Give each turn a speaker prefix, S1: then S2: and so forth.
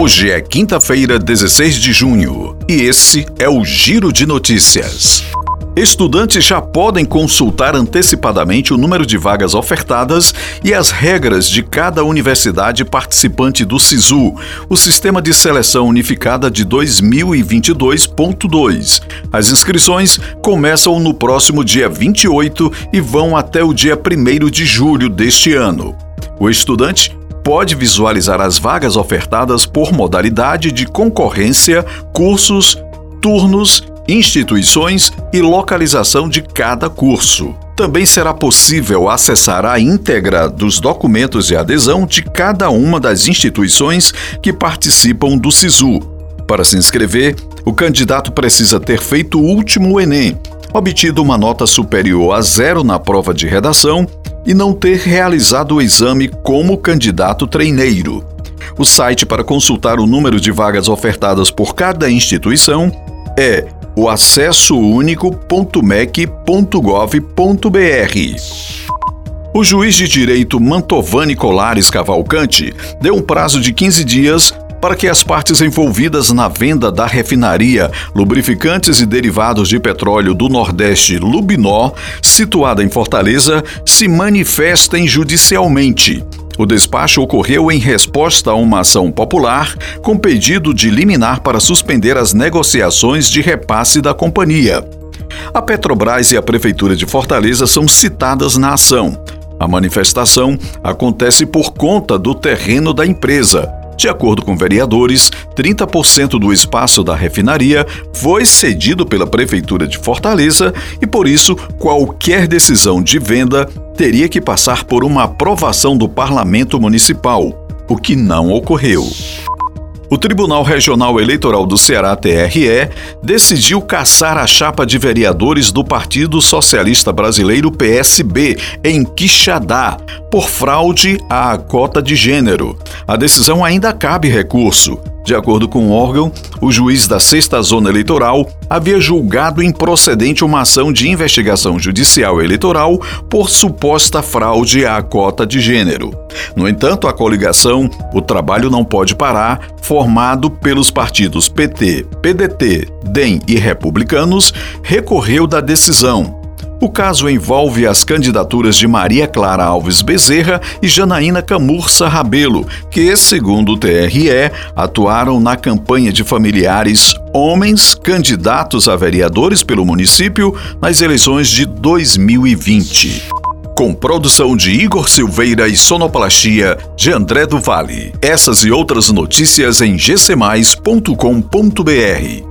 S1: Hoje é quinta-feira, 16 de junho, e esse é o Giro de Notícias. Estudantes já podem consultar antecipadamente o número de vagas ofertadas e as regras de cada universidade participante do SISU, o Sistema de Seleção Unificada de 2022.2. As inscrições começam no próximo dia 28 e vão até o dia 1 de julho deste ano. O estudante pode visualizar as vagas ofertadas por modalidade de concorrência, cursos, turnos instituições e localização de cada curso. Também será possível acessar a íntegra dos documentos de adesão de cada uma das instituições que participam do SISU. Para se inscrever, o candidato precisa ter feito o último Enem, obtido uma nota superior a zero na prova de redação e não ter realizado o exame como candidato treineiro. O site para consultar o número de vagas ofertadas por cada instituição é o acesso único.mec.gov.br. O juiz de direito Mantovani Colares Cavalcante deu um prazo de 15 dias para que as partes envolvidas na venda da refinaria Lubrificantes e Derivados de Petróleo do Nordeste Lubinó, situada em Fortaleza, se manifestem judicialmente. O despacho ocorreu em resposta a uma ação popular com pedido de liminar para suspender as negociações de repasse da companhia. A Petrobras e a Prefeitura de Fortaleza são citadas na ação. A manifestação acontece por conta do terreno da empresa de acordo com vereadores, 30% do espaço da refinaria foi cedido pela Prefeitura de Fortaleza e, por isso, qualquer decisão de venda teria que passar por uma aprovação do Parlamento Municipal, o que não ocorreu. O Tribunal Regional Eleitoral do Ceará, TRE, decidiu caçar a chapa de vereadores do Partido Socialista Brasileiro, PSB, em Quixadá, por fraude à cota de gênero. A decisão ainda cabe recurso. De acordo com o órgão, o juiz da sexta zona eleitoral havia julgado improcedente uma ação de investigação judicial eleitoral por suposta fraude à cota de gênero. No entanto, a coligação O Trabalho Não Pode Parar, formado pelos partidos PT, PDT, DEM e Republicanos, recorreu da decisão o caso envolve as candidaturas de Maria Clara Alves Bezerra e Janaína Camurça Rabelo, que, segundo o TRE, atuaram na campanha de familiares homens candidatos a vereadores pelo município nas eleições de 2020 com produção de Igor Silveira e sonoplastia de André do Vale. Essas e outras notícias em gcmais.com.br.